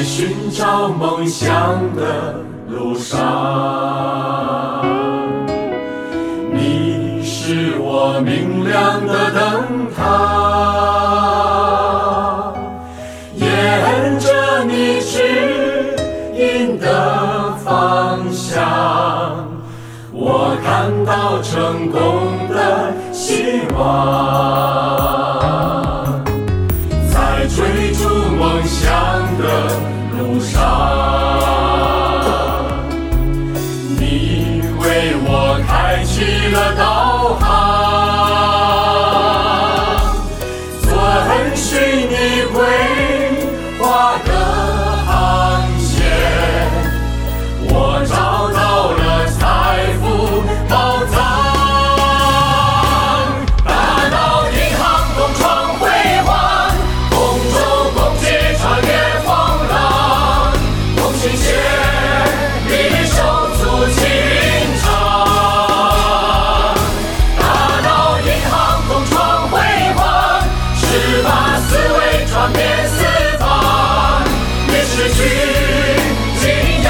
在寻找梦想的路上，你是我明亮的灯塔，沿着你指引的方向，我看到成功的希望，信仰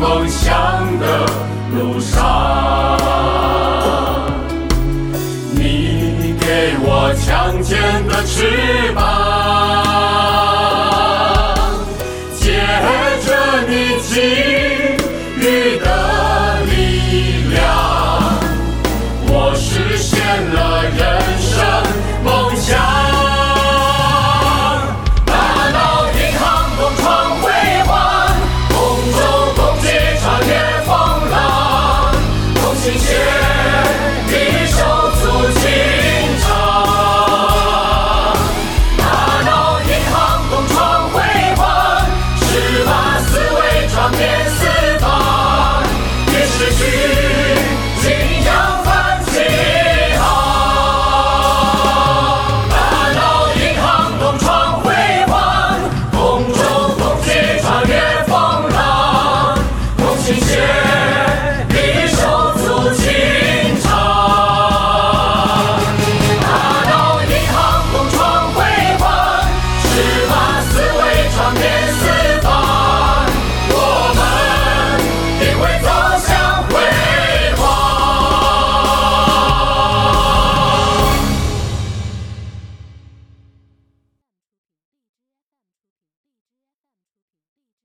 梦想的路上，你给我强健的翅膀，